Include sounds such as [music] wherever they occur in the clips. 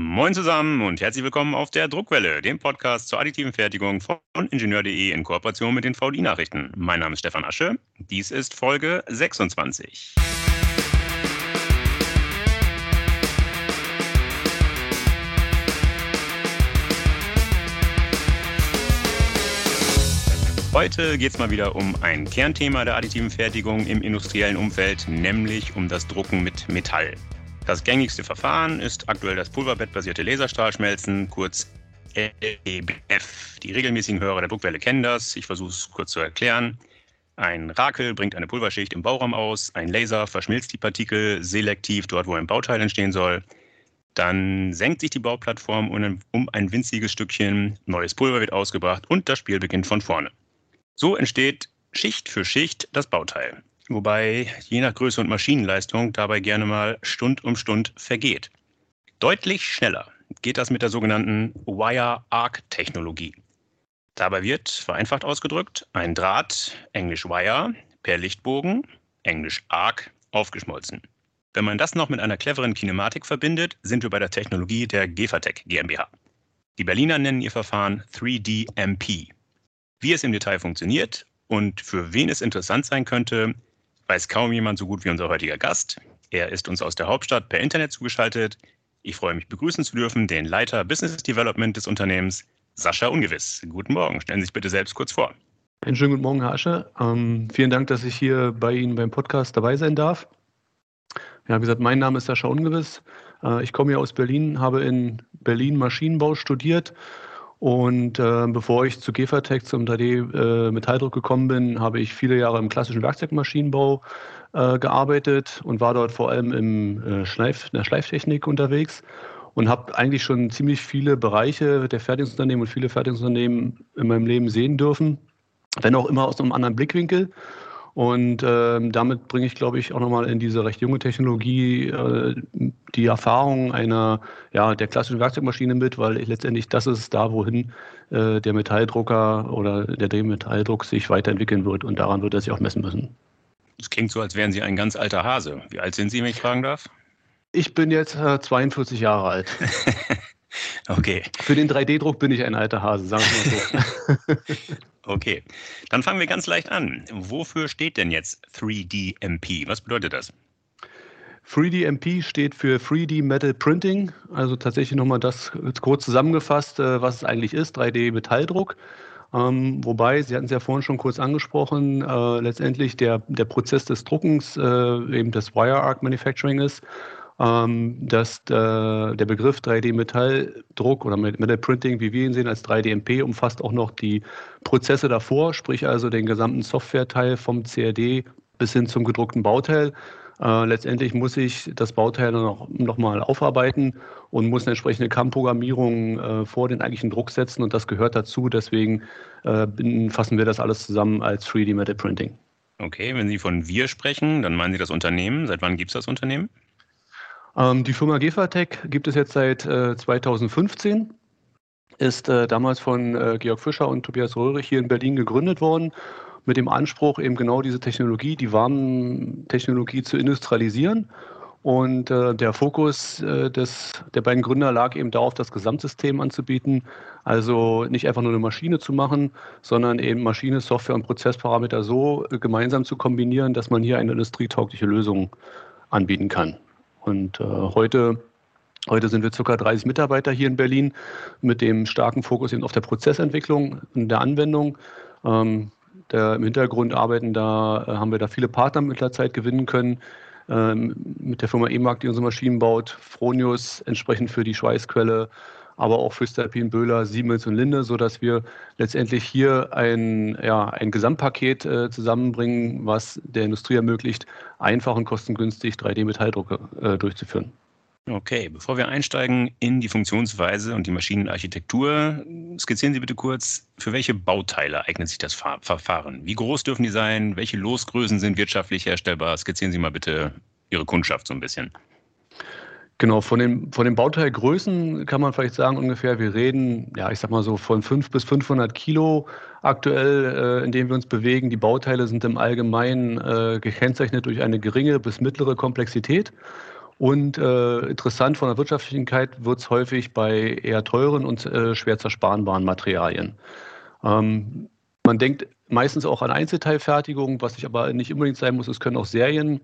Moin zusammen und herzlich willkommen auf der Druckwelle, dem Podcast zur additiven Fertigung von Ingenieur.de in Kooperation mit den VDI-Nachrichten. Mein Name ist Stefan Asche. Dies ist Folge 26. Heute geht es mal wieder um ein Kernthema der additiven Fertigung im industriellen Umfeld, nämlich um das Drucken mit Metall. Das gängigste Verfahren ist aktuell das pulverbettbasierte Laserstrahlschmelzen, kurz LEBF. Die regelmäßigen Hörer der Druckwelle kennen das. Ich versuche es kurz zu erklären. Ein Rakel bringt eine Pulverschicht im Bauraum aus, ein Laser verschmilzt die Partikel selektiv dort, wo ein Bauteil entstehen soll. Dann senkt sich die Bauplattform um ein winziges Stückchen, neues Pulver wird ausgebracht und das Spiel beginnt von vorne. So entsteht Schicht für Schicht das Bauteil wobei je nach Größe und Maschinenleistung dabei gerne mal Stund um Stund vergeht. Deutlich schneller geht das mit der sogenannten Wire-Arc-Technologie. Dabei wird, vereinfacht ausgedrückt, ein Draht, englisch Wire, per Lichtbogen, englisch Arc, aufgeschmolzen. Wenn man das noch mit einer cleveren Kinematik verbindet, sind wir bei der Technologie der Gefatec GmbH. Die Berliner nennen ihr Verfahren 3DMP. Wie es im Detail funktioniert und für wen es interessant sein könnte, weiß kaum jemand so gut wie unser heutiger Gast. Er ist uns aus der Hauptstadt per Internet zugeschaltet. Ich freue mich begrüßen zu dürfen den Leiter Business Development des Unternehmens, Sascha Ungewiss. Guten Morgen, stellen Sie sich bitte selbst kurz vor. Einen schönen guten Morgen, Herr Asche. Ähm, vielen Dank, dass ich hier bei Ihnen beim Podcast dabei sein darf. Ja, wie gesagt, mein Name ist Sascha Ungewiss. Äh, ich komme hier aus Berlin, habe in Berlin Maschinenbau studiert und äh, bevor ich zu Gefertech zum 3D-Metalldruck äh, gekommen bin, habe ich viele Jahre im klassischen Werkzeugmaschinenbau äh, gearbeitet und war dort vor allem im, äh, Schleif, in der Schleiftechnik unterwegs und habe eigentlich schon ziemlich viele Bereiche der Fertigungsunternehmen und viele Fertigungsunternehmen in meinem Leben sehen dürfen, wenn auch immer aus einem anderen Blickwinkel. Und äh, damit bringe ich, glaube ich, auch nochmal in diese recht junge Technologie äh, die Erfahrung einer, ja, der klassischen Werkzeugmaschine mit, weil ich, letztendlich das ist da, wohin äh, der Metalldrucker oder der Drehmetalldruck sich weiterentwickeln wird und daran wird er sich auch messen müssen. Es klingt so, als wären Sie ein ganz alter Hase. Wie alt sind Sie, wenn ich fragen darf? Ich bin jetzt 42 äh, Jahre alt. [laughs] okay. Für den 3D-Druck bin ich ein alter Hase, sagen wir mal so. [laughs] Okay, dann fangen wir ganz leicht an. Wofür steht denn jetzt 3DMP? Was bedeutet das? 3DMP steht für 3D Metal Printing, also tatsächlich nochmal das kurz zusammengefasst, äh, was es eigentlich ist, 3D-Metalldruck. Ähm, wobei, Sie hatten es ja vorhin schon kurz angesprochen, äh, letztendlich der, der Prozess des Druckens äh, eben das Wire Arc Manufacturing ist dass der, der Begriff 3D-Metalldruck oder Metal Printing, wie wir ihn sehen als 3DMP, umfasst auch noch die Prozesse davor, sprich also den gesamten Softwareteil vom CAD bis hin zum gedruckten Bauteil. Äh, letztendlich muss ich das Bauteil noch, noch mal aufarbeiten und muss eine entsprechende CAM-Programmierung äh, vor den eigentlichen Druck setzen und das gehört dazu. Deswegen äh, fassen wir das alles zusammen als 3D Metal Printing. Okay, wenn Sie von wir sprechen, dann meinen Sie das Unternehmen. Seit wann gibt es das Unternehmen? Ähm, die Firma Gefatec gibt es jetzt seit äh, 2015, ist äh, damals von äh, Georg Fischer und Tobias Röhrig hier in Berlin gegründet worden, mit dem Anspruch, eben genau diese Technologie, die Warntechnologie zu industrialisieren. Und äh, der Fokus äh, des, der beiden Gründer lag eben darauf, das Gesamtsystem anzubieten. Also nicht einfach nur eine Maschine zu machen, sondern eben Maschine, Software und Prozessparameter so äh, gemeinsam zu kombinieren, dass man hier eine industrietaugliche Lösung anbieten kann. Und äh, heute, heute sind wir ca. 30 Mitarbeiter hier in Berlin mit dem starken Fokus eben auf der Prozessentwicklung und der Anwendung. Ähm, der, Im Hintergrund arbeiten da, äh, haben wir da viele Partner mit der Zeit gewinnen können. Ähm, mit der Firma EMAG, die unsere Maschinen baut, Fronius entsprechend für die Schweißquelle, aber auch für Stalpin, Böhler, Siemens und Linde, sodass wir letztendlich hier ein, ja, ein Gesamtpaket äh, zusammenbringen, was der Industrie ermöglicht, einfach und kostengünstig 3D-Metalldrucke äh, durchzuführen. Okay, bevor wir einsteigen in die Funktionsweise und die Maschinenarchitektur, skizzieren Sie bitte kurz, für welche Bauteile eignet sich das Verfahren? Wie groß dürfen die sein? Welche Losgrößen sind wirtschaftlich herstellbar? Skizzieren Sie mal bitte Ihre Kundschaft so ein bisschen. Genau, von den, von den Bauteilgrößen kann man vielleicht sagen ungefähr, wir reden, ja, ich sag mal so von 5 bis 500 Kilo aktuell, äh, in denen wir uns bewegen. Die Bauteile sind im Allgemeinen äh, gekennzeichnet durch eine geringe bis mittlere Komplexität. Und äh, interessant von der Wirtschaftlichkeit wird es häufig bei eher teuren und äh, schwer zersparenbaren Materialien. Ähm, man denkt meistens auch an Einzelteilfertigung, was sich aber nicht unbedingt sein muss. Es können auch Serien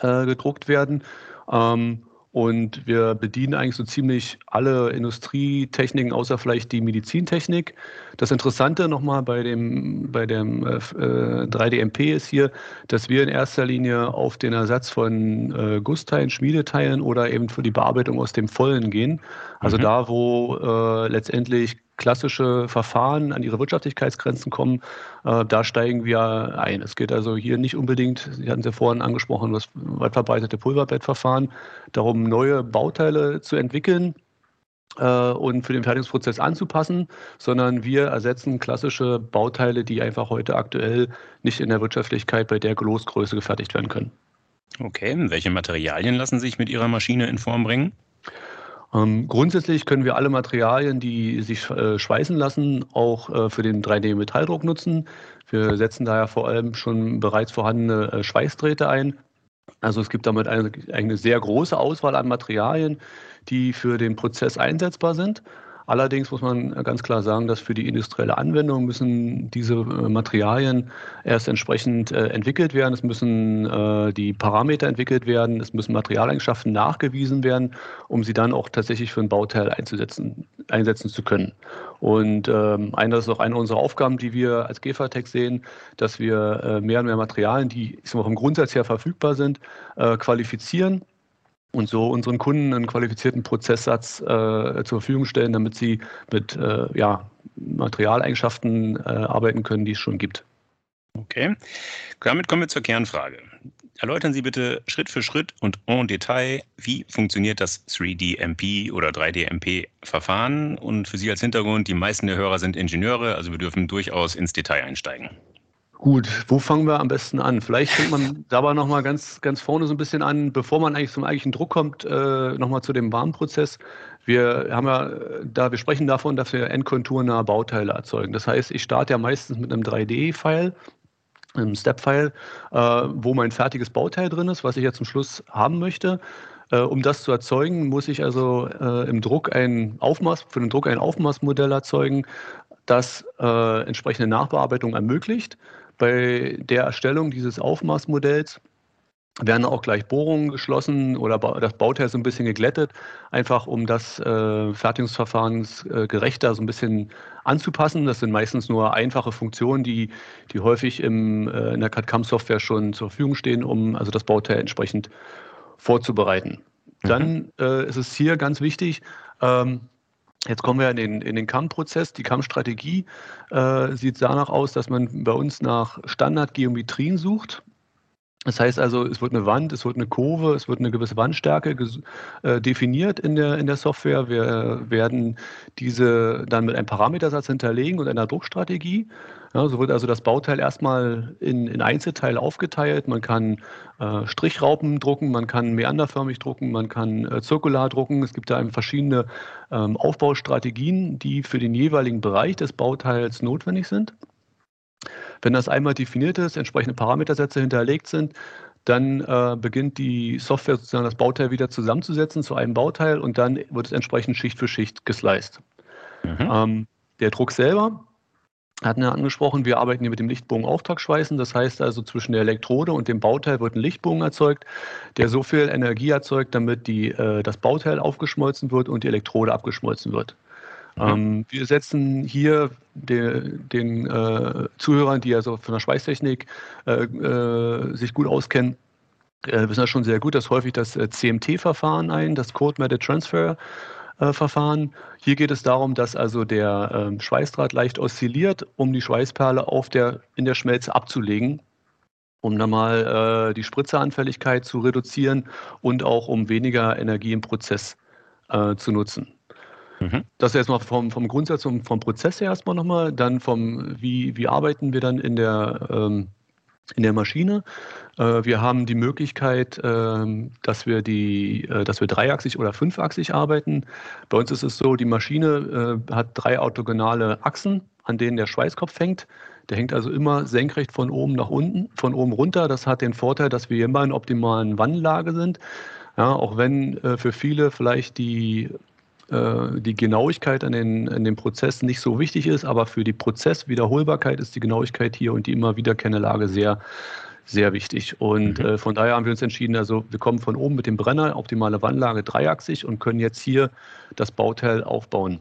äh, gedruckt werden. Ähm, und wir bedienen eigentlich so ziemlich alle Industrietechniken, außer vielleicht die Medizintechnik. Das Interessante nochmal bei dem, bei dem äh, 3DMP äh, ist hier, dass wir in erster Linie auf den Ersatz von äh, Gussteilen, Schmiedeteilen oder eben für die Bearbeitung aus dem Vollen gehen. Also mhm. da, wo äh, letztendlich klassische Verfahren an ihre Wirtschaftlichkeitsgrenzen kommen, äh, da steigen wir ein. Es geht also hier nicht unbedingt, Sie hatten es ja vorhin angesprochen, das weit verbreitete Pulverbettverfahren, darum, neue Bauteile zu entwickeln äh, und für den Fertigungsprozess anzupassen, sondern wir ersetzen klassische Bauteile, die einfach heute aktuell nicht in der Wirtschaftlichkeit bei der Großgröße gefertigt werden können. Okay, welche Materialien lassen sich mit Ihrer Maschine in Form bringen? Ähm, grundsätzlich können wir alle Materialien, die sich äh, schweißen lassen, auch äh, für den 3D-Metalldruck nutzen. Wir setzen daher vor allem schon bereits vorhandene äh, Schweißdrähte ein. Also es gibt damit eine, eine sehr große Auswahl an Materialien, die für den Prozess einsetzbar sind. Allerdings muss man ganz klar sagen, dass für die industrielle Anwendung müssen diese äh, Materialien erst entsprechend äh, entwickelt werden. Es müssen äh, die Parameter entwickelt werden. Es müssen Materialeigenschaften nachgewiesen werden, um sie dann auch tatsächlich für ein Bauteil einzusetzen, einsetzen zu können. Und ähm, das ist auch eine unserer Aufgaben, die wir als GEFATEC sehen, dass wir mehr und mehr Materialien, die ich sag mal, vom Grundsatz her verfügbar sind, qualifizieren und so unseren Kunden einen qualifizierten Prozesssatz äh, zur Verfügung stellen, damit sie mit äh, ja, Materialeigenschaften äh, arbeiten können, die es schon gibt. Okay, damit kommen wir zur Kernfrage. Erläutern Sie bitte Schritt für Schritt und en Detail, wie funktioniert das 3D-MP oder 3D-MP-Verfahren? Und für Sie als Hintergrund, die meisten der Hörer sind Ingenieure, also wir dürfen durchaus ins Detail einsteigen. Gut, wo fangen wir am besten an? Vielleicht fängt man dabei nochmal ganz, ganz vorne so ein bisschen an, bevor man eigentlich zum eigentlichen Druck kommt, äh, nochmal zu dem Warmprozess. Wir haben ja da, wir sprechen davon, dass wir endkonturnahe Bauteile erzeugen. Das heißt, ich starte ja meistens mit einem 3D-File, einem Step-File, äh, wo mein fertiges Bauteil drin ist, was ich ja zum Schluss haben möchte. Äh, um das zu erzeugen, muss ich also äh, im Druck ein Aufmaß, für den Druck ein Aufmaßmodell erzeugen, das äh, entsprechende Nachbearbeitung ermöglicht. Bei der Erstellung dieses Aufmaßmodells werden auch gleich Bohrungen geschlossen oder das Bauteil so ein bisschen geglättet, einfach um das äh, Fertigungsverfahren äh, gerechter so ein bisschen anzupassen. Das sind meistens nur einfache Funktionen, die, die häufig im, äh, in der CAD-CAM-Software schon zur Verfügung stehen, um also das Bauteil entsprechend vorzubereiten. Mhm. Dann äh, ist es hier ganz wichtig, ähm, Jetzt kommen wir in den, in den CAM-Prozess. Die CAM-Strategie äh, sieht danach aus, dass man bei uns nach Standardgeometrien sucht. Das heißt also, es wird eine Wand, es wird eine Kurve, es wird eine gewisse Wandstärke äh, definiert in der, in der Software. Wir werden diese dann mit einem Parametersatz hinterlegen und einer Druckstrategie. Ja, so wird also das Bauteil erstmal in, in Einzelteile aufgeteilt. Man kann äh, Strichraupen drucken, man kann meanderförmig drucken, man kann äh, zirkular drucken. Es gibt da verschiedene ähm, Aufbaustrategien, die für den jeweiligen Bereich des Bauteils notwendig sind. Wenn das einmal definiert ist, entsprechende Parametersätze hinterlegt sind, dann äh, beginnt die Software sozusagen das Bauteil wieder zusammenzusetzen zu einem Bauteil und dann wird es entsprechend Schicht für Schicht gesliced. Mhm. Ähm, der Druck selber hatten wir angesprochen, wir arbeiten hier mit dem Lichtbogen Auftragsschweißen. Das heißt also, zwischen der Elektrode und dem Bauteil wird ein Lichtbogen erzeugt, der so viel Energie erzeugt, damit die, äh, das Bauteil aufgeschmolzen wird und die Elektrode abgeschmolzen wird. Mhm. Ähm, wir setzen hier de, den äh, Zuhörern, die also von der Schweißtechnik äh, äh sich gut auskennen, äh, wissen das schon sehr gut, dass häufig das äh, CMT-Verfahren ein, das Code Method Transfer. Verfahren. Hier geht es darum, dass also der ähm, Schweißdraht leicht oszilliert, um die Schweißperle auf der, in der Schmelze abzulegen, um dann mal äh, die Spritzeranfälligkeit zu reduzieren und auch um weniger Energie im Prozess äh, zu nutzen. Mhm. Das erstmal vom, vom Grundsatz und vom Prozess her erstmal nochmal, dann vom, wie, wie arbeiten wir dann in der, ähm, in der Maschine. Äh, wir haben die Möglichkeit, äh, dass wir die, äh, dass wir dreiachsig oder fünfachsig arbeiten. Bei uns ist es so, die Maschine äh, hat drei orthogonale Achsen, an denen der Schweißkopf hängt. Der hängt also immer senkrecht von oben nach unten, von oben runter. Das hat den Vorteil, dass wir immer in optimalen Wandlage sind. Ja, auch wenn äh, für viele vielleicht die die Genauigkeit an den, an den Prozessen nicht so wichtig ist, aber für die Prozesswiederholbarkeit ist die Genauigkeit hier und die immer wiederkehrende Lage sehr, sehr wichtig. Und mhm. äh, von daher haben wir uns entschieden, also wir kommen von oben mit dem Brenner, optimale Wandlage dreiachsig und können jetzt hier das Bauteil aufbauen.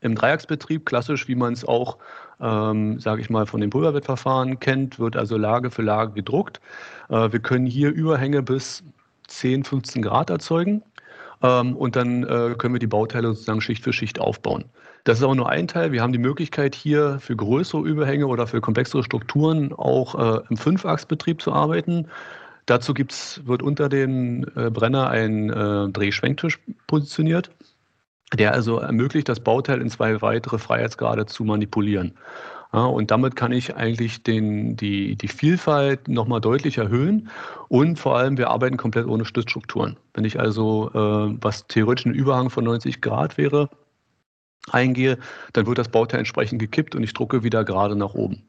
Im Dreiecksbetrieb, klassisch, wie man es auch, ähm, sage ich mal, von dem Pulverbettverfahren kennt, wird also Lage für Lage gedruckt. Äh, wir können hier Überhänge bis 10, 15 Grad erzeugen. Ähm, und dann äh, können wir die Bauteile sozusagen Schicht für Schicht aufbauen. Das ist auch nur ein Teil. Wir haben die Möglichkeit, hier für größere Überhänge oder für komplexere Strukturen auch äh, im Fünfachsbetrieb zu arbeiten. Dazu gibt's, wird unter dem äh, Brenner ein äh, Drehschwenktisch positioniert, der also ermöglicht, das Bauteil in zwei weitere Freiheitsgrade zu manipulieren. Ja, und damit kann ich eigentlich den, die, die Vielfalt nochmal deutlich erhöhen. Und vor allem, wir arbeiten komplett ohne Stützstrukturen. Wenn ich also, äh, was theoretisch ein Überhang von 90 Grad wäre, eingehe, dann wird das Bauteil entsprechend gekippt und ich drucke wieder gerade nach oben.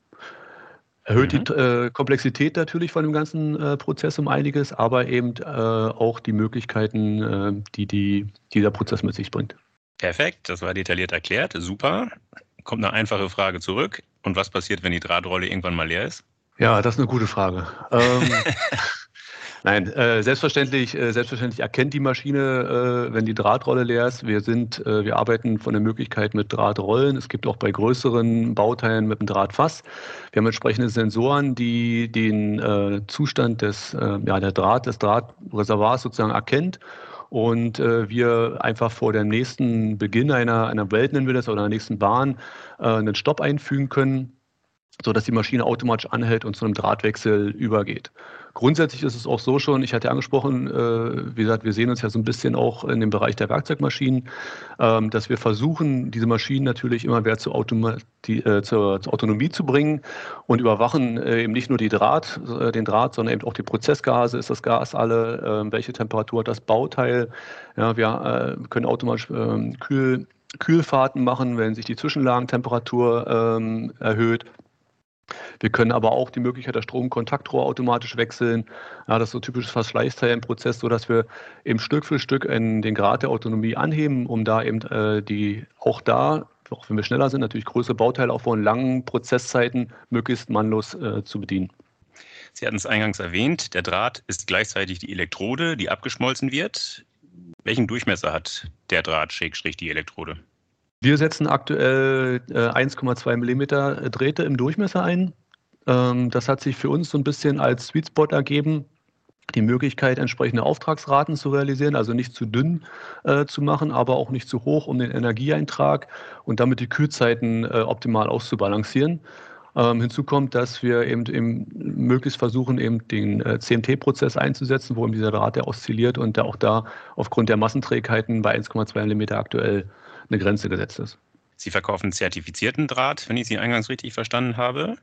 Erhöht mhm. die äh, Komplexität natürlich von dem ganzen äh, Prozess um einiges, aber eben äh, auch die Möglichkeiten, äh, die, die dieser Prozess mit sich bringt. Perfekt, das war detailliert erklärt. Super. Kommt eine einfache Frage zurück. Und was passiert, wenn die Drahtrolle irgendwann mal leer ist? Ja, das ist eine gute Frage. ähm, [laughs] nein, äh, selbstverständlich, äh, selbstverständlich erkennt die Maschine, äh, wenn die Drahtrolle leer ist. Wir sind, äh, wir arbeiten von der Möglichkeit mit Drahtrollen. Es gibt auch bei größeren Bauteilen mit einem Drahtfass. Wir haben entsprechende Sensoren, die den äh, Zustand des, äh, ja, der Draht, des Drahtreservoirs sozusagen erkennt und äh, wir einfach vor dem nächsten Beginn einer, einer Welt, nennen wir das, oder einer nächsten Bahn, äh, einen Stopp einfügen können, sodass die Maschine automatisch anhält und zu einem Drahtwechsel übergeht. Grundsätzlich ist es auch so schon, ich hatte angesprochen, äh, wie gesagt, wir sehen uns ja so ein bisschen auch in dem Bereich der Werkzeugmaschinen, ähm, dass wir versuchen, diese Maschinen natürlich immer mehr zur, Automati äh, zur, zur Autonomie zu bringen und überwachen äh, eben nicht nur die Draht, äh, den Draht, sondern eben auch die Prozessgase, ist das Gas alle, ähm, welche Temperatur hat das Bauteil. Ja, wir äh, können automatisch ähm, Kühl, Kühlfahrten machen, wenn sich die Zwischenlagentemperatur ähm, erhöht. Wir können aber auch die Möglichkeit der Stromkontaktrohr automatisch wechseln. Ja, das ist so typisches Verschleißteil im Prozess, sodass wir eben Stück für Stück den Grad der Autonomie anheben, um da eben äh, die auch da, auch wenn wir schneller sind, natürlich größere Bauteile aufbauen, langen Prozesszeiten möglichst mannlos äh, zu bedienen. Sie hatten es eingangs erwähnt, der Draht ist gleichzeitig die Elektrode, die abgeschmolzen wird. Welchen Durchmesser hat der Draht, Schrägstrich, die Elektrode? Wir setzen aktuell äh, 1,2 mm Drähte im Durchmesser ein. Ähm, das hat sich für uns so ein bisschen als Sweet Spot ergeben, die Möglichkeit, entsprechende Auftragsraten zu realisieren, also nicht zu dünn äh, zu machen, aber auch nicht zu hoch, um den Energieeintrag und damit die Kühlzeiten äh, optimal auszubalancieren. Ähm, hinzu kommt, dass wir eben, eben möglichst versuchen, eben den äh, CMT-Prozess einzusetzen, wo eben dieser Draht der oszilliert und der auch da aufgrund der Massenträgheiten bei 1,2 mm aktuell eine Grenze gesetzt ist. Sie verkaufen zertifizierten Draht, wenn ich Sie eingangs richtig verstanden habe.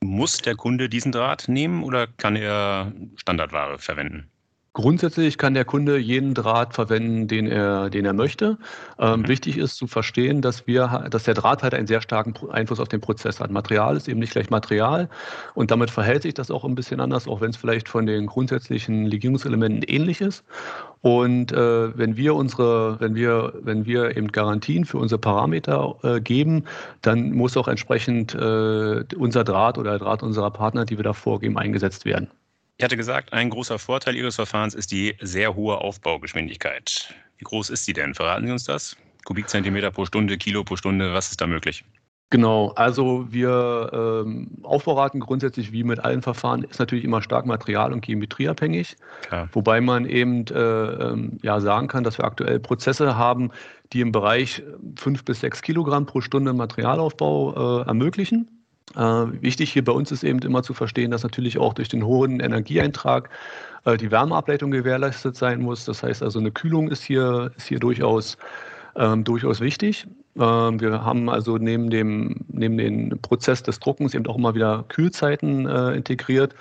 Muss der Kunde diesen Draht nehmen oder kann er Standardware verwenden? Grundsätzlich kann der Kunde jeden Draht verwenden, den er, den er möchte. Ähm, mhm. Wichtig ist zu verstehen, dass wir, dass der Draht halt einen sehr starken Einfluss auf den Prozess hat. Material ist eben nicht gleich Material und damit verhält sich das auch ein bisschen anders, auch wenn es vielleicht von den grundsätzlichen Legierungselementen ähnlich ist. Und äh, wenn wir unsere, wenn wir, wenn wir eben Garantien für unsere Parameter äh, geben, dann muss auch entsprechend äh, unser Draht oder der Draht unserer Partner, die wir da vorgeben, eingesetzt werden. Ich hatte gesagt, ein großer Vorteil Ihres Verfahrens ist die sehr hohe Aufbaugeschwindigkeit. Wie groß ist sie denn? Verraten Sie uns das? Kubikzentimeter pro Stunde, Kilo pro Stunde, was ist da möglich? Genau, also wir ähm, Aufbauraten grundsätzlich wie mit allen Verfahren ist natürlich immer stark material- und geometrieabhängig. Klar. Wobei man eben äh, ähm, ja, sagen kann, dass wir aktuell Prozesse haben, die im Bereich 5 bis 6 Kilogramm pro Stunde Materialaufbau äh, ermöglichen. Äh, wichtig hier bei uns ist eben immer zu verstehen, dass natürlich auch durch den hohen Energieeintrag äh, die Wärmeableitung gewährleistet sein muss. Das heißt also, eine Kühlung ist hier, ist hier durchaus, ähm, durchaus wichtig. Ähm, wir haben also neben dem, neben dem Prozess des Druckens eben auch immer wieder Kühlzeiten äh, integriert.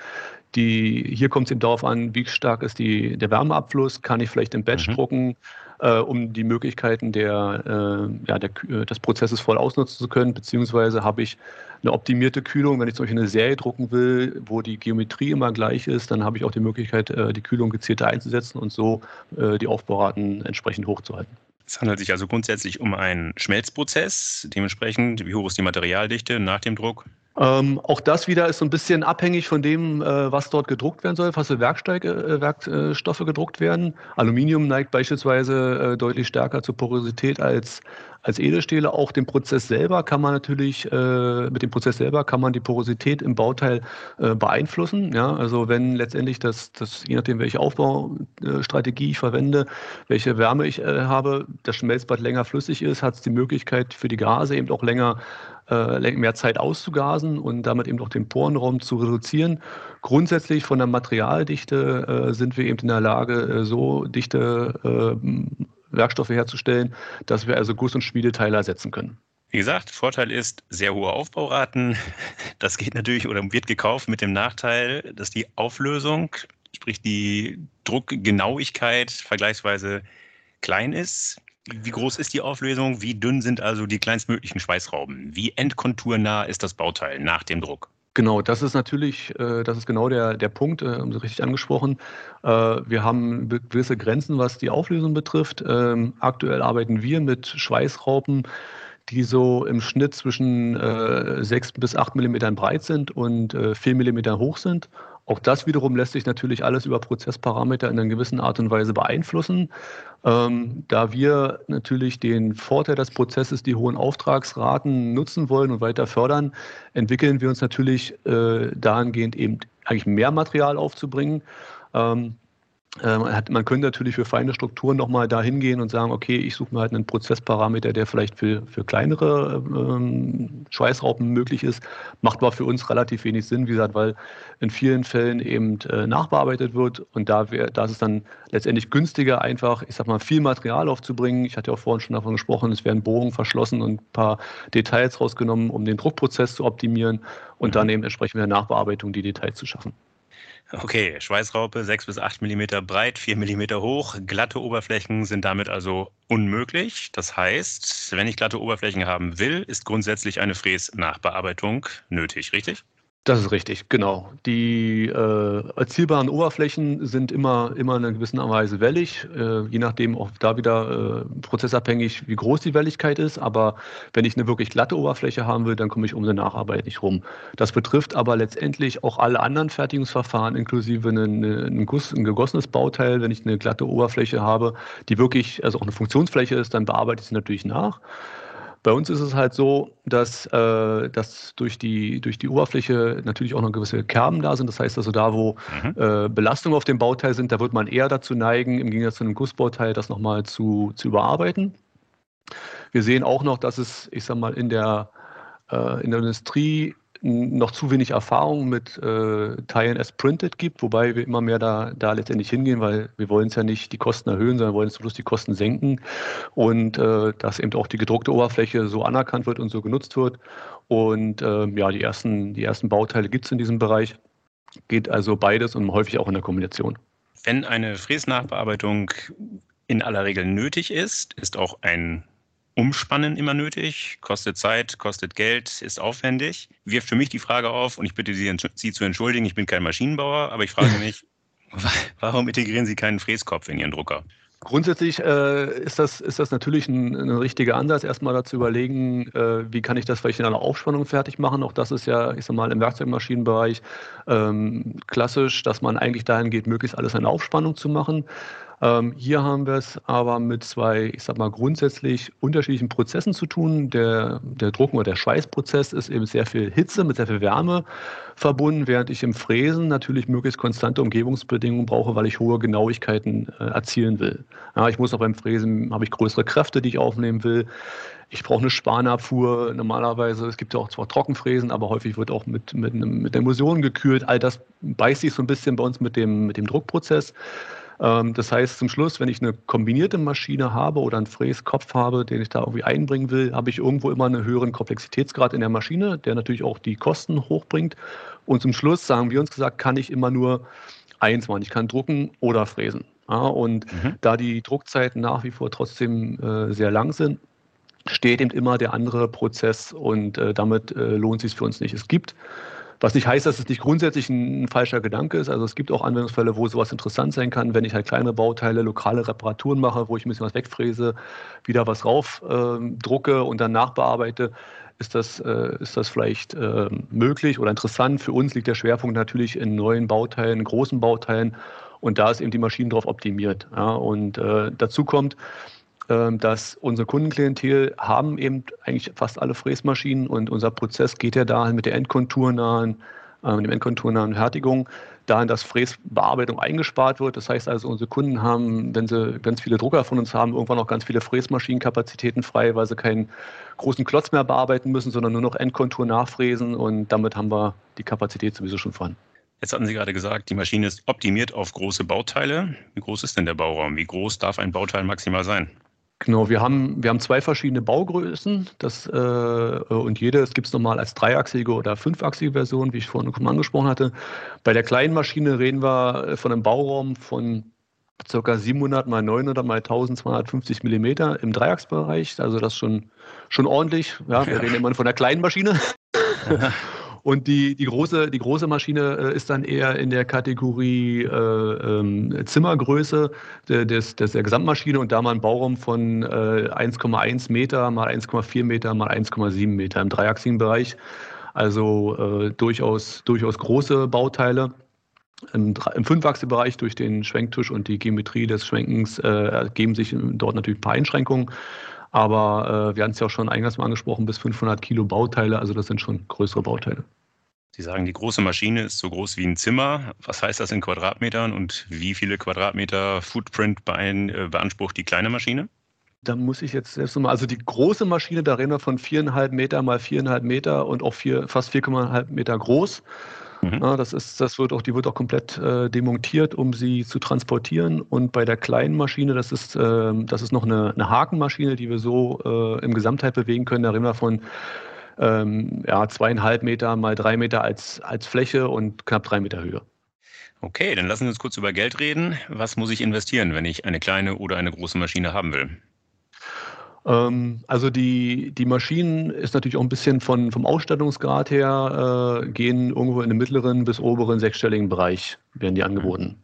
Die, hier kommt es eben darauf an, wie stark ist die, der Wärmeabfluss, kann ich vielleicht im Batch mhm. drucken, äh, um die Möglichkeiten der, äh, ja, der, äh, des Prozesses voll ausnutzen zu können, beziehungsweise habe ich eine optimierte Kühlung, wenn ich zum Beispiel eine Serie drucken will, wo die Geometrie immer gleich ist, dann habe ich auch die Möglichkeit, äh, die Kühlung gezielter einzusetzen und so äh, die Aufbauraten entsprechend hochzuhalten. Es handelt sich also grundsätzlich um einen Schmelzprozess. Dementsprechend, wie hoch ist die Materialdichte nach dem Druck? Ähm, auch das wieder ist so ein bisschen abhängig von dem, äh, was dort gedruckt werden soll, was für Werksteig, äh, Werkstoffe gedruckt werden. Aluminium neigt beispielsweise äh, deutlich stärker zur Porosität als, als Edelstähle. Auch den Prozess selber kann man natürlich, äh, mit dem Prozess selber kann man die Porosität im Bauteil äh, beeinflussen. Ja? Also wenn letztendlich das, das, je nachdem, welche Aufbaustrategie ich verwende, welche Wärme ich äh, habe, das Schmelzbad länger flüssig ist, hat es die Möglichkeit für die Gase eben auch länger äh, mehr Zeit auszugasen und damit eben auch den Porenraum zu reduzieren. Grundsätzlich von der Materialdichte äh, sind wir eben in der Lage, äh, so dichte äh, Werkstoffe herzustellen, dass wir also Guss- und Schmiedeteile ersetzen können. Wie gesagt, Vorteil ist sehr hohe Aufbauraten. Das geht natürlich oder wird gekauft mit dem Nachteil, dass die Auflösung, sprich die Druckgenauigkeit vergleichsweise klein ist. Wie groß ist die Auflösung? Wie dünn sind also die kleinstmöglichen Schweißrauben? Wie endkonturnah ist das Bauteil nach dem Druck? Genau, das ist natürlich, äh, das ist genau der, der Punkt, äh, haben Sie richtig angesprochen. Äh, wir haben gewisse Grenzen, was die Auflösung betrifft. Ähm, aktuell arbeiten wir mit Schweißrauben, die so im Schnitt zwischen 6 bis 8 Millimetern breit sind und 4 Millimeter hoch sind. Auch das wiederum lässt sich natürlich alles über Prozessparameter in einer gewissen Art und Weise beeinflussen. Ähm, da wir natürlich den Vorteil des Prozesses, die hohen Auftragsraten nutzen wollen und weiter fördern, entwickeln wir uns natürlich äh, dahingehend eben eigentlich mehr Material aufzubringen. Ähm, man könnte natürlich für feine Strukturen nochmal da hingehen und sagen, okay, ich suche mir halt einen Prozessparameter, der vielleicht für, für kleinere ähm, Schweißraupen möglich ist. Macht aber für uns relativ wenig Sinn, wie gesagt, weil in vielen Fällen eben äh, nachbearbeitet wird und da, wär, da ist es dann letztendlich günstiger, einfach, ich sag mal, viel Material aufzubringen. Ich hatte ja auch vorhin schon davon gesprochen, es werden Bogen verschlossen und ein paar Details rausgenommen, um den Druckprozess zu optimieren und mhm. dann eben entsprechend mit der Nachbearbeitung die Details zu schaffen. Okay, Schweißraupe 6 bis 8 mm breit, 4 mm hoch. Glatte Oberflächen sind damit also unmöglich. Das heißt, wenn ich glatte Oberflächen haben will, ist grundsätzlich eine Fräsnachbearbeitung nötig, richtig? Das ist richtig, genau. Die äh, erzielbaren Oberflächen sind immer, immer in einer gewissen Weise wellig, äh, je nachdem auch da wieder äh, prozessabhängig, wie groß die Welligkeit ist. Aber wenn ich eine wirklich glatte Oberfläche haben will, dann komme ich um eine Nacharbeit nicht rum. Das betrifft aber letztendlich auch alle anderen Fertigungsverfahren, inklusive einen, einen Guss, ein gegossenes Bauteil. Wenn ich eine glatte Oberfläche habe, die wirklich, also auch eine Funktionsfläche ist, dann bearbeite ich sie natürlich nach. Bei uns ist es halt so, dass, äh, dass durch, die, durch die Oberfläche natürlich auch noch gewisse Kerben da sind. Das heißt also, da wo mhm. äh, Belastungen auf dem Bauteil sind, da wird man eher dazu neigen, im Gegensatz zu einem Gussbauteil das nochmal zu, zu überarbeiten. Wir sehen auch noch, dass es, ich sag mal, in der, äh, in der Industrie noch zu wenig Erfahrung mit äh, Teilen as printed gibt, wobei wir immer mehr da, da letztendlich hingehen, weil wir wollen es ja nicht die Kosten erhöhen, sondern wollen es bloß die Kosten senken und äh, dass eben auch die gedruckte Oberfläche so anerkannt wird und so genutzt wird. Und äh, ja, die ersten, die ersten Bauteile gibt es in diesem Bereich. Geht also beides und häufig auch in der Kombination. Wenn eine Fräsnachbearbeitung in aller Regel nötig ist, ist auch ein Umspannen immer nötig, kostet Zeit, kostet Geld, ist aufwendig. Wirft für mich die Frage auf, und ich bitte Sie, Sie zu entschuldigen, ich bin kein Maschinenbauer, aber ich frage [laughs] mich, warum integrieren Sie keinen Fräskopf in Ihren Drucker? Grundsätzlich äh, ist, das, ist das natürlich ein, ein richtiger Ansatz, erstmal dazu überlegen, äh, wie kann ich das vielleicht in einer Aufspannung fertig machen. Auch das ist ja, ich sag mal, im Werkzeugmaschinenbereich ähm, klassisch, dass man eigentlich dahin geht, möglichst alles in Aufspannung zu machen. Ähm, hier haben wir es aber mit zwei, ich sag mal, grundsätzlich unterschiedlichen Prozessen zu tun. Der, der Drucken- oder der Schweißprozess ist eben sehr viel Hitze mit sehr viel Wärme verbunden, während ich im Fräsen natürlich möglichst konstante Umgebungsbedingungen brauche, weil ich hohe Genauigkeiten äh, erzielen will. Ja, ich muss auch beim Fräsen, habe ich größere Kräfte, die ich aufnehmen will. Ich brauche eine Spanabfuhr normalerweise. Es gibt ja auch zwar Trockenfräsen, aber häufig wird auch mit, mit, mit Emulsion gekühlt. All das beißt sich so ein bisschen bei uns mit dem, mit dem Druckprozess. Ähm, das heißt, zum Schluss, wenn ich eine kombinierte Maschine habe oder einen Fräskopf habe, den ich da irgendwie einbringen will, habe ich irgendwo immer einen höheren Komplexitätsgrad in der Maschine, der natürlich auch die Kosten hochbringt. Und zum Schluss, sagen wir uns gesagt, kann ich immer nur eins machen. Ich kann drucken oder fräsen. Ja, und mhm. da die Druckzeiten nach wie vor trotzdem äh, sehr lang sind, steht eben immer der andere Prozess und äh, damit äh, lohnt sich für uns nicht. Es gibt, was nicht heißt, dass es nicht grundsätzlich ein, falscher Gedanke ist. Also es gibt auch Anwendungsfälle, wo sowas interessant sein kann, wenn ich halt kleine Bauteile, lokale Reparaturen mache, wo ich ein bisschen was wegfräse, wieder was rauf äh, drucke und dann nachbearbeite. Ist das, äh, ist das vielleicht äh, möglich oder interessant? Für uns liegt der Schwerpunkt natürlich in neuen Bauteilen, großen Bauteilen und da ist eben die Maschine drauf optimiert. Ja? Und äh, dazu kommt, ähm, dass unsere Kundenklientel haben eben eigentlich fast alle Fräsmaschinen und unser Prozess geht ja dahin mit der endkonturnahen, äh, dem endkonturnahen Fertigung, dahin, dass Fräsbearbeitung eingespart wird. Das heißt also, unsere Kunden haben, wenn sie ganz viele Drucker von uns haben, irgendwann auch ganz viele Fräsmaschinenkapazitäten frei, weil sie keinen großen Klotz mehr bearbeiten müssen, sondern nur noch Endkontur nachfräsen und damit haben wir die Kapazität sowieso schon vorhanden. Jetzt hatten Sie gerade gesagt, die Maschine ist optimiert auf große Bauteile. Wie groß ist denn der Bauraum? Wie groß darf ein Bauteil maximal sein? Genau, wir haben, wir haben zwei verschiedene Baugrößen. Das, äh, und jede, es gibt es nochmal als dreiachsige oder fünfachsige Version, wie ich vorhin schon angesprochen hatte. Bei der kleinen Maschine reden wir äh, von einem Bauraum von ca. 700 mal 900 mal 1250 Millimeter im Dreiachsbereich. Also das ist schon, schon ordentlich. Ja, wir ja. reden immer von der kleinen Maschine. [laughs] Und die, die, große, die große Maschine äh, ist dann eher in der Kategorie äh, ähm, Zimmergröße des, des, der Gesamtmaschine und da mal ein Bauraum von äh, 1,1 Meter mal 1,4 Meter mal 1,7 Meter im dreiachsigen Bereich. Also äh, durchaus, durchaus große Bauteile. Im, im Fünfachse-Bereich durch den Schwenktisch und die Geometrie des Schwenkens äh, ergeben sich dort natürlich ein paar Einschränkungen. Aber äh, wir hatten es ja auch schon eingangs mal angesprochen, bis 500 Kilo Bauteile, also das sind schon größere Bauteile. Sie sagen, die große Maschine ist so groß wie ein Zimmer. Was heißt das in Quadratmetern und wie viele Quadratmeter Footprint äh, beansprucht die kleine Maschine? Da muss ich jetzt selbst nochmal, also die große Maschine, da reden wir von viereinhalb Meter mal viereinhalb Meter und auch vier, fast 4,5 Meter groß. Mhm. Ja, das ist, das wird auch, die wird auch komplett äh, demontiert, um sie zu transportieren. Und bei der kleinen Maschine, das ist, äh, das ist noch eine, eine Hakenmaschine, die wir so äh, im Gesamtheit bewegen können. Da reden wir von ähm, ja, zweieinhalb Meter mal drei Meter als, als Fläche und knapp drei Meter Höhe. Okay, dann lassen Sie uns kurz über Geld reden. Was muss ich investieren, wenn ich eine kleine oder eine große Maschine haben will? Ähm, also die, die Maschinen ist natürlich auch ein bisschen von, vom Ausstattungsgrad her, äh, gehen irgendwo in den mittleren bis oberen sechsstelligen Bereich, werden die angeboten.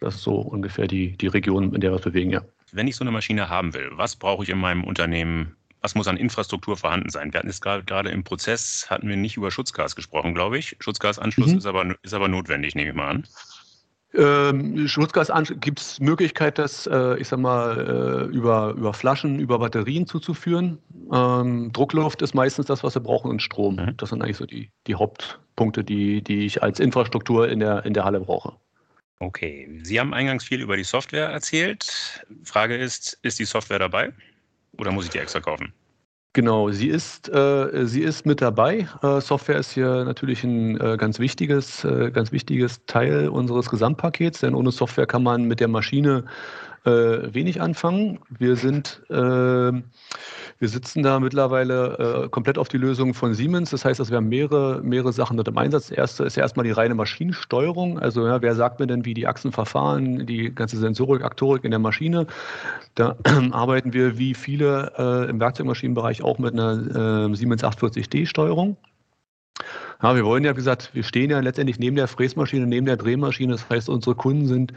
Das ist so ungefähr die, die Region, in der wir uns bewegen, ja. Wenn ich so eine Maschine haben will, was brauche ich in meinem Unternehmen? Was muss an Infrastruktur vorhanden sein? Wir hatten jetzt gerade im Prozess, hatten wir nicht über Schutzgas gesprochen, glaube ich. Schutzgasanschluss mhm. ist, aber, ist aber notwendig, nehme ich mal an. Ähm, Schutzgas gibt es Möglichkeit, das, äh, ich sag mal, äh, über, über Flaschen, über Batterien zuzuführen. Ähm, Druckluft ist meistens das, was wir brauchen und Strom. Mhm. Das sind eigentlich so die, die Hauptpunkte, die, die ich als Infrastruktur in der, in der Halle brauche. Okay, Sie haben eingangs viel über die Software erzählt. Frage ist, ist die Software dabei oder muss ich die extra kaufen? Genau, sie ist, äh, sie ist mit dabei. Äh, Software ist hier natürlich ein äh, ganz wichtiges, äh, ganz wichtiges Teil unseres Gesamtpakets, denn ohne Software kann man mit der Maschine äh, wenig anfangen. Wir sind, äh, wir sitzen da mittlerweile äh, komplett auf die Lösung von Siemens. Das heißt, dass wir haben mehrere, mehrere Sachen dort im Einsatz. Das erste ist erstmal die reine Maschinensteuerung. Also ja, wer sagt mir denn, wie die Achsen verfahren, die ganze Sensorik, Aktorik in der Maschine. Da [clears throat] arbeiten wir wie viele äh, im Werkzeugmaschinenbereich auch mit einer äh, Siemens 840D-Steuerung. Ja, wir wollen ja, wie gesagt, wir stehen ja letztendlich neben der Fräsmaschine, neben der Drehmaschine. Das heißt, unsere Kunden sind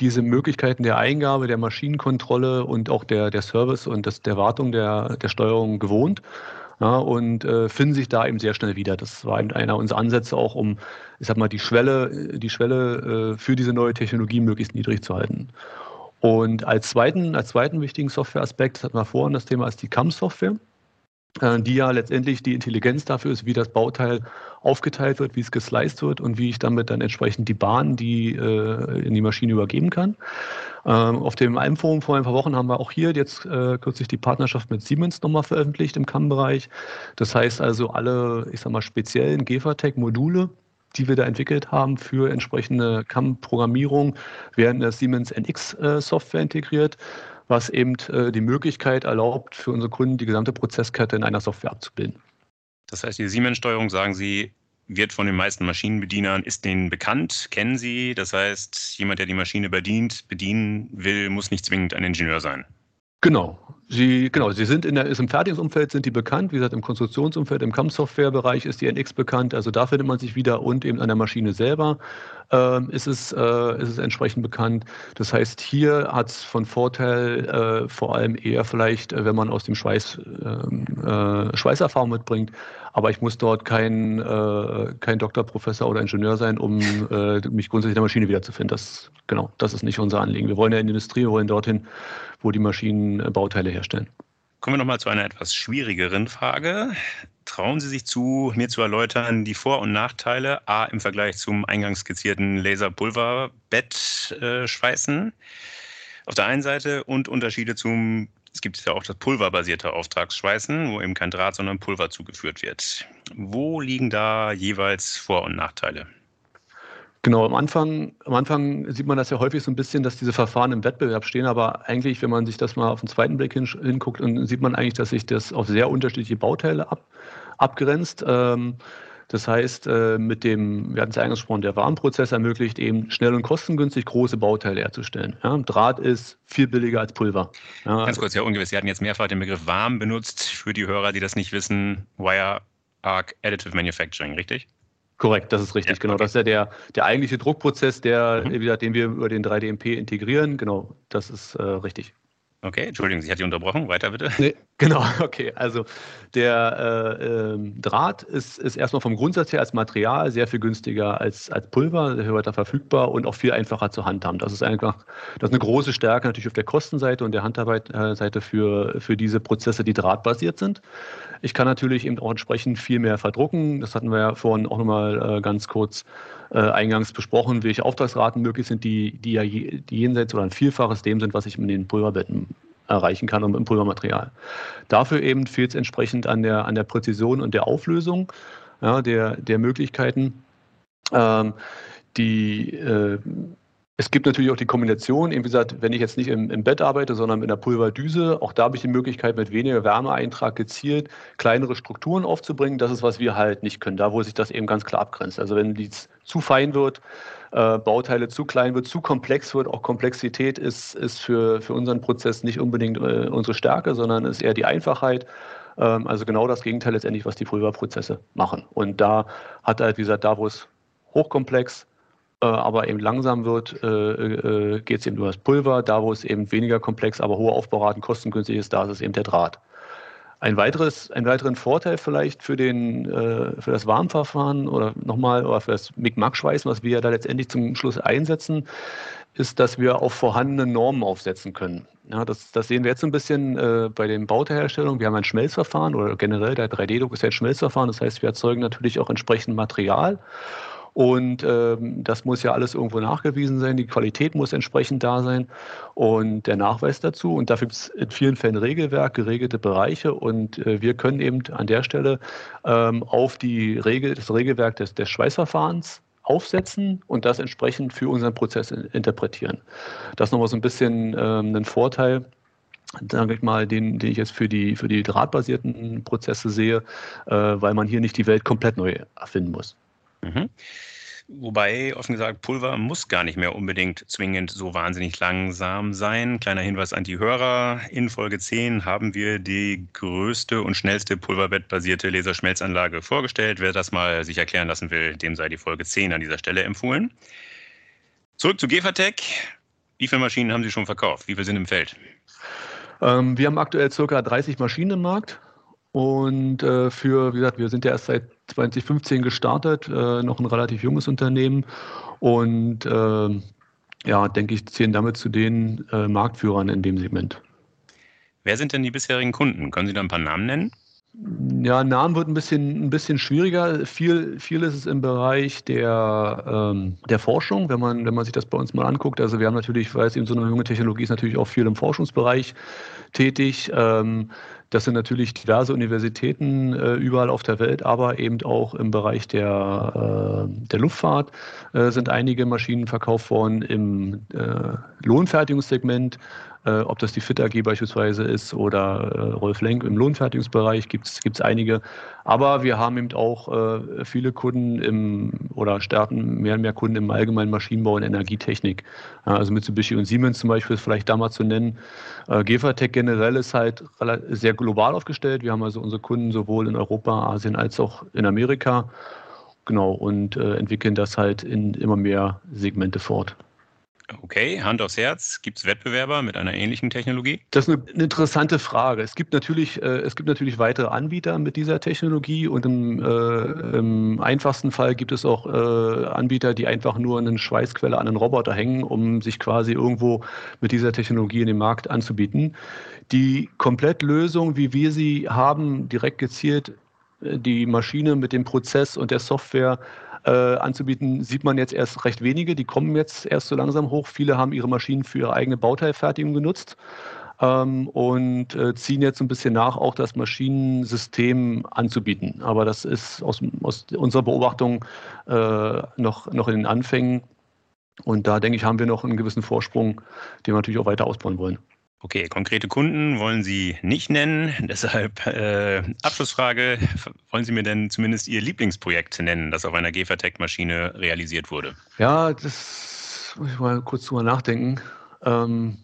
diese Möglichkeiten der Eingabe, der Maschinenkontrolle und auch der, der Service und das, der Wartung der, der Steuerung gewohnt. Ja, und äh, finden sich da eben sehr schnell wieder. Das war eben einer unserer Ansätze auch, um, ich sag mal, die Schwelle, die Schwelle äh, für diese neue Technologie möglichst niedrig zu halten. Und als zweiten, als zweiten wichtigen Softwareaspekt, das hatten wir vorhin, das Thema ist die CAM-Software. Äh, die ja letztendlich die Intelligenz dafür ist, wie das Bauteil aufgeteilt wird, wie es gesliced wird und wie ich damit dann entsprechend die Bahn, die äh, in die Maschine übergeben kann. Ähm, auf dem Almforum vor ein paar Wochen haben wir auch hier jetzt äh, kürzlich die Partnerschaft mit Siemens nochmal veröffentlicht im CAM-Bereich. Das heißt also alle, ich sag mal, speziellen Gefatec-Module, die wir da entwickelt haben für entsprechende CAM-Programmierung, werden in das Siemens NX-Software integriert was eben äh, die Möglichkeit erlaubt, für unsere Kunden die gesamte Prozesskette in einer Software abzubilden. Das heißt, die Siemens-Steuerung, sagen Sie, wird von den meisten Maschinenbedienern, ist denen bekannt, kennen sie. Das heißt, jemand, der die Maschine bedient, bedienen will, muss nicht zwingend ein Ingenieur sein. Genau. Sie, genau, sie sind in der, ist im Fertigungsumfeld sind die bekannt, wie gesagt, im Konstruktionsumfeld, im CAM-Software-Bereich ist die NX bekannt, also da findet man sich wieder und eben an der Maschine selber äh, ist, es, äh, ist es entsprechend bekannt. Das heißt, hier hat es von Vorteil äh, vor allem eher vielleicht, äh, wenn man aus dem Schweiß ähm, äh, Schweißerfahrung mitbringt, aber ich muss dort kein, äh, kein Doktor, Professor oder Ingenieur sein, um mich grundsätzlich in der Maschine wiederzufinden. Das, genau, das ist nicht unser Anliegen. Wir wollen ja in die Industrie, wir wollen dorthin, wo die Maschinen Bauteile herstellen. Kommen wir nochmal zu einer etwas schwierigeren Frage. Trauen Sie sich zu, mir zu erläutern, die Vor- und Nachteile A im Vergleich zum eingangs skizzierten Laserpulverbettschweißen auf der einen Seite und Unterschiede zum, es gibt ja auch das pulverbasierte Auftragsschweißen, wo eben kein Draht, sondern Pulver zugeführt wird. Wo liegen da jeweils Vor- und Nachteile? Genau, am Anfang, am Anfang sieht man das ja häufig so ein bisschen, dass diese Verfahren im Wettbewerb stehen, aber eigentlich, wenn man sich das mal auf den zweiten Blick hin, hinguckt, sieht man eigentlich, dass sich das auf sehr unterschiedliche Bauteile ab, abgrenzt. Ähm, das heißt, äh, mit dem, wir hatten es ja angesprochen, der Warmprozess ermöglicht eben schnell und kostengünstig große Bauteile herzustellen. Ja, Draht ist viel billiger als Pulver. Ja, Ganz kurz, ja ungewiss, Sie hatten jetzt mehrfach den Begriff warm benutzt. Für die Hörer, die das nicht wissen, Wire Arc Additive Manufacturing, richtig? Korrekt, das ist richtig, ja, genau. Okay. Das ist ja der, der eigentliche Druckprozess, der, mhm. den wir über den 3DMP integrieren. Genau, das ist äh, richtig. Okay, Entschuldigung, ich hatte Sie unterbrochen. Weiter bitte. Nee, genau, [laughs] okay. Also der äh, äh, Draht ist, ist erstmal vom Grundsatz her als Material sehr viel günstiger als, als Pulver, sehr weiter verfügbar und auch viel einfacher zu handhaben. Das ist einfach das ist eine große Stärke natürlich auf der Kostenseite und der Handarbeit-Seite für, für diese Prozesse, die drahtbasiert sind. Ich kann natürlich eben auch entsprechend viel mehr verdrucken. Das hatten wir ja vorhin auch nochmal äh, ganz kurz äh, eingangs besprochen, welche Auftragsraten möglich sind, die, die ja je, die jenseits oder ein Vielfaches dem sind, was ich mit den Pulverbetten erreichen kann und im Pulvermaterial. Dafür eben fehlt es entsprechend an der, an der Präzision und der Auflösung ja, der, der Möglichkeiten. Ähm, die äh, es gibt natürlich auch die Kombination, wie gesagt, wenn ich jetzt nicht im, im, Bett arbeite, sondern in der Pulverdüse, auch da habe ich die Möglichkeit, mit weniger Wärmeeintrag gezielt kleinere Strukturen aufzubringen. Das ist, was wir halt nicht können, da wo sich das eben ganz klar abgrenzt. Also wenn dies zu fein wird, äh, Bauteile zu klein wird, zu komplex wird, auch Komplexität ist, ist für, für unseren Prozess nicht unbedingt äh, unsere Stärke, sondern ist eher die Einfachheit. Ähm, also genau das Gegenteil letztendlich, was die Pulverprozesse machen. Und da hat halt, wie gesagt, da wo es hochkomplex, äh, aber eben langsam wird, äh, äh, geht es eben über das Pulver. Da, wo es eben weniger komplex, aber hohe Aufbauraten kostengünstig ist, da ist es eben der Draht. Ein weiteres, einen weiteren Vorteil vielleicht für, den, für das Warmverfahren oder nochmal oder für das Mic-Mac-Schweißen, was wir ja da letztendlich zum Schluss einsetzen, ist, dass wir auf vorhandene Normen aufsetzen können. Ja, das, das sehen wir jetzt ein bisschen äh, bei den Bauteilherstellungen. Wir haben ein Schmelzverfahren oder generell der 3D-Druck ist ja ein Schmelzverfahren. Das heißt, wir erzeugen natürlich auch entsprechend Material und ähm, das muss ja alles irgendwo nachgewiesen sein. Die Qualität muss entsprechend da sein und der Nachweis dazu. Und dafür gibt es in vielen Fällen Regelwerk, geregelte Bereiche. Und äh, wir können eben an der Stelle ähm, auf die Regel, das Regelwerk des, des Schweißverfahrens aufsetzen und das entsprechend für unseren Prozess interpretieren. Das ist nochmal so ein bisschen ähm, ein Vorteil, sage ich mal, den, den ich jetzt für die, für die drahtbasierten Prozesse sehe, äh, weil man hier nicht die Welt komplett neu erfinden muss. Mhm. Wobei, offen gesagt, Pulver muss gar nicht mehr unbedingt zwingend so wahnsinnig langsam sein. Kleiner Hinweis an die Hörer. In Folge 10 haben wir die größte und schnellste pulverbettbasierte Laserschmelzanlage vorgestellt. Wer das mal sich erklären lassen will, dem sei die Folge 10 an dieser Stelle empfohlen. Zurück zu Gefatec. Wie viele Maschinen haben Sie schon verkauft? Wie viele sind im Feld? Ähm, wir haben aktuell ca. 30 Maschinen im Markt. Und äh, für, wie gesagt, wir sind ja erst seit 2015 gestartet, äh, noch ein relativ junges Unternehmen. Und äh, ja, denke ich, zählen damit zu den äh, Marktführern in dem Segment. Wer sind denn die bisherigen Kunden? Können Sie da ein paar Namen nennen? Ja, Namen wird ein bisschen, ein bisschen schwieriger. Viel, viel ist es im Bereich der, ähm, der Forschung, wenn man, wenn man sich das bei uns mal anguckt. Also wir haben natürlich, weil es eben so eine junge Technologie ist, natürlich auch viel im Forschungsbereich tätig. Ähm, das sind natürlich diverse Universitäten äh, überall auf der Welt, aber eben auch im Bereich der, äh, der Luftfahrt äh, sind einige Maschinen verkauft worden. Im Lohnfertigungssegment Äh, ob das die FIT AG beispielsweise ist oder äh, Rolf Lenk im Lohnfertigungsbereich, gibt es einige. Aber wir haben eben auch äh, viele Kunden im, oder starten mehr und mehr Kunden im allgemeinen Maschinenbau und Energietechnik. also Mitsubishi und Siemens zum Beispiel ist vielleicht da mal zu nennen. Äh, Gefatec generell ist halt sehr global aufgestellt. Wir haben also unsere Kunden sowohl in Europa, Asien als auch in Amerika. Genau, und äh, entwickeln das halt in immer mehr Segmente fort. Okay, Hand aufs Herz. Gibt es Wettbewerber mit einer ähnlichen Technologie? Das ist eine, interessante Frage. Es gibt, natürlich, äh, es gibt natürlich weitere Anbieter mit dieser Technologie und im, äh, im einfachsten Fall gibt es auch äh, Anbieter, die einfach nur eine Schweißquelle an einen Roboter hängen, um sich quasi irgendwo mit dieser Technologie in den Markt anzubieten. Die Komplettlösung, wie wir sie haben, direkt gezielt äh, die Maschine mit dem Prozess und der Software äh, anzubieten, sieht man jetzt erst recht wenige. Die kommen jetzt erst so langsam hoch. Viele haben ihre Maschinen für ihre eigene Bauteilfertigung genutzt ähm, und äh, ziehen jetzt ein bisschen nach, auch das Maschinensystem anzubieten. Aber das ist aus, aus unserer Beobachtung äh, noch, noch in den Anfängen. Und da denke ich, haben wir noch einen gewissen Vorsprung, den wir natürlich auch weiter ausbauen wollen. Okay, konkrete Kunden wollen Sie nicht nennen. [laughs] Deshalb äh, Abschlussfrage. Wollen Sie mir denn zumindest Ihr Lieblingsprojekt nennen, das auf einer Gefertec-Maschine realisiert wurde? Ja, das muss ich mal kurz drüber nachdenken. Ähm,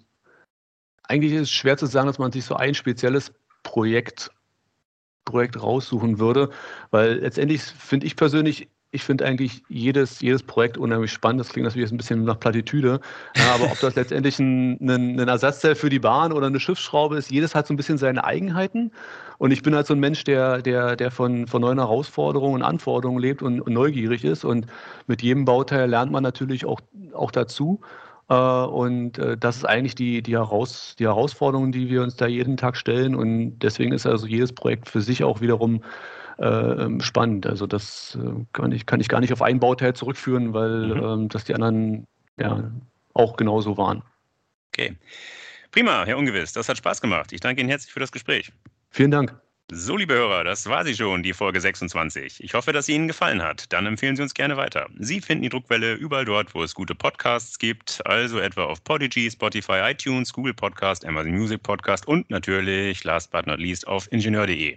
eigentlich ist es schwer zu sagen, dass man sich so ein spezielles Projekt, Projekt raussuchen würde, weil letztendlich finde ich persönlich ich finde eigentlich jedes, jedes Projekt unheimlich spannend. Das klingt natürlich ein bisschen nach Plattitüde. Aber ob das letztendlich ein, ein, ein, Ersatzteil für die Bahn oder eine Schiffsschraube ist, jedes hat so ein bisschen seine Eigenheiten. Und ich bin halt so ein Mensch, der, der, der von, von neuen Herausforderungen und Anforderungen lebt und, und neugierig ist. Und mit jedem Bauteil lernt man natürlich auch, auch dazu. Äh, und äh, das ist eigentlich die, die, Heraus, die Herausforderung, die wir uns da jeden Tag stellen. Und deswegen ist also jedes Projekt für sich auch wiederum äh, spannend. Also das äh, kann, ich, kann ich gar nicht auf ein Bauteil zurückführen, weil mhm. ähm, das die anderen ja auch genauso waren. Okay. Prima, Herr Ungewiss, das hat Spaß gemacht. Ich danke Ihnen herzlich für das Gespräch. Vielen Dank. So, liebe Hörer, das war sie schon, die Folge 26. Ich hoffe, dass sie Ihnen gefallen hat. Dann empfehlen Sie uns gerne weiter. Sie finden die Druckwelle überall dort, wo es gute Podcasts gibt, also etwa auf Podigy, Spotify, iTunes, Google Podcast, Amazon Music Podcast und natürlich, last but not least, auf ingenieur.de.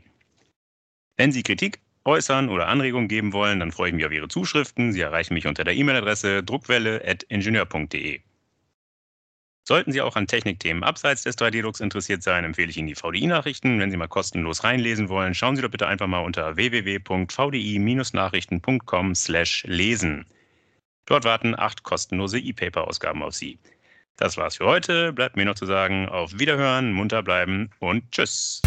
Wenn Sie Kritik äußern oder Anregungen geben wollen, dann freue ich mich auf Ihre Zuschriften. Sie erreichen mich unter der E-Mail-Adresse druckwelle.ingenieur.de. Sollten Sie auch an Technikthemen abseits des 3D-Drucks interessiert sein, empfehle ich Ihnen die VDI-Nachrichten. Wenn Sie mal kostenlos reinlesen wollen, schauen Sie doch bitte einfach mal unter www.vdi-nachrichten.com/lesen. Dort warten acht kostenlose E-Paper-Ausgaben auf Sie. Das war's für heute. Bleibt mir noch zu sagen, auf Wiederhören, munter bleiben und tschüss.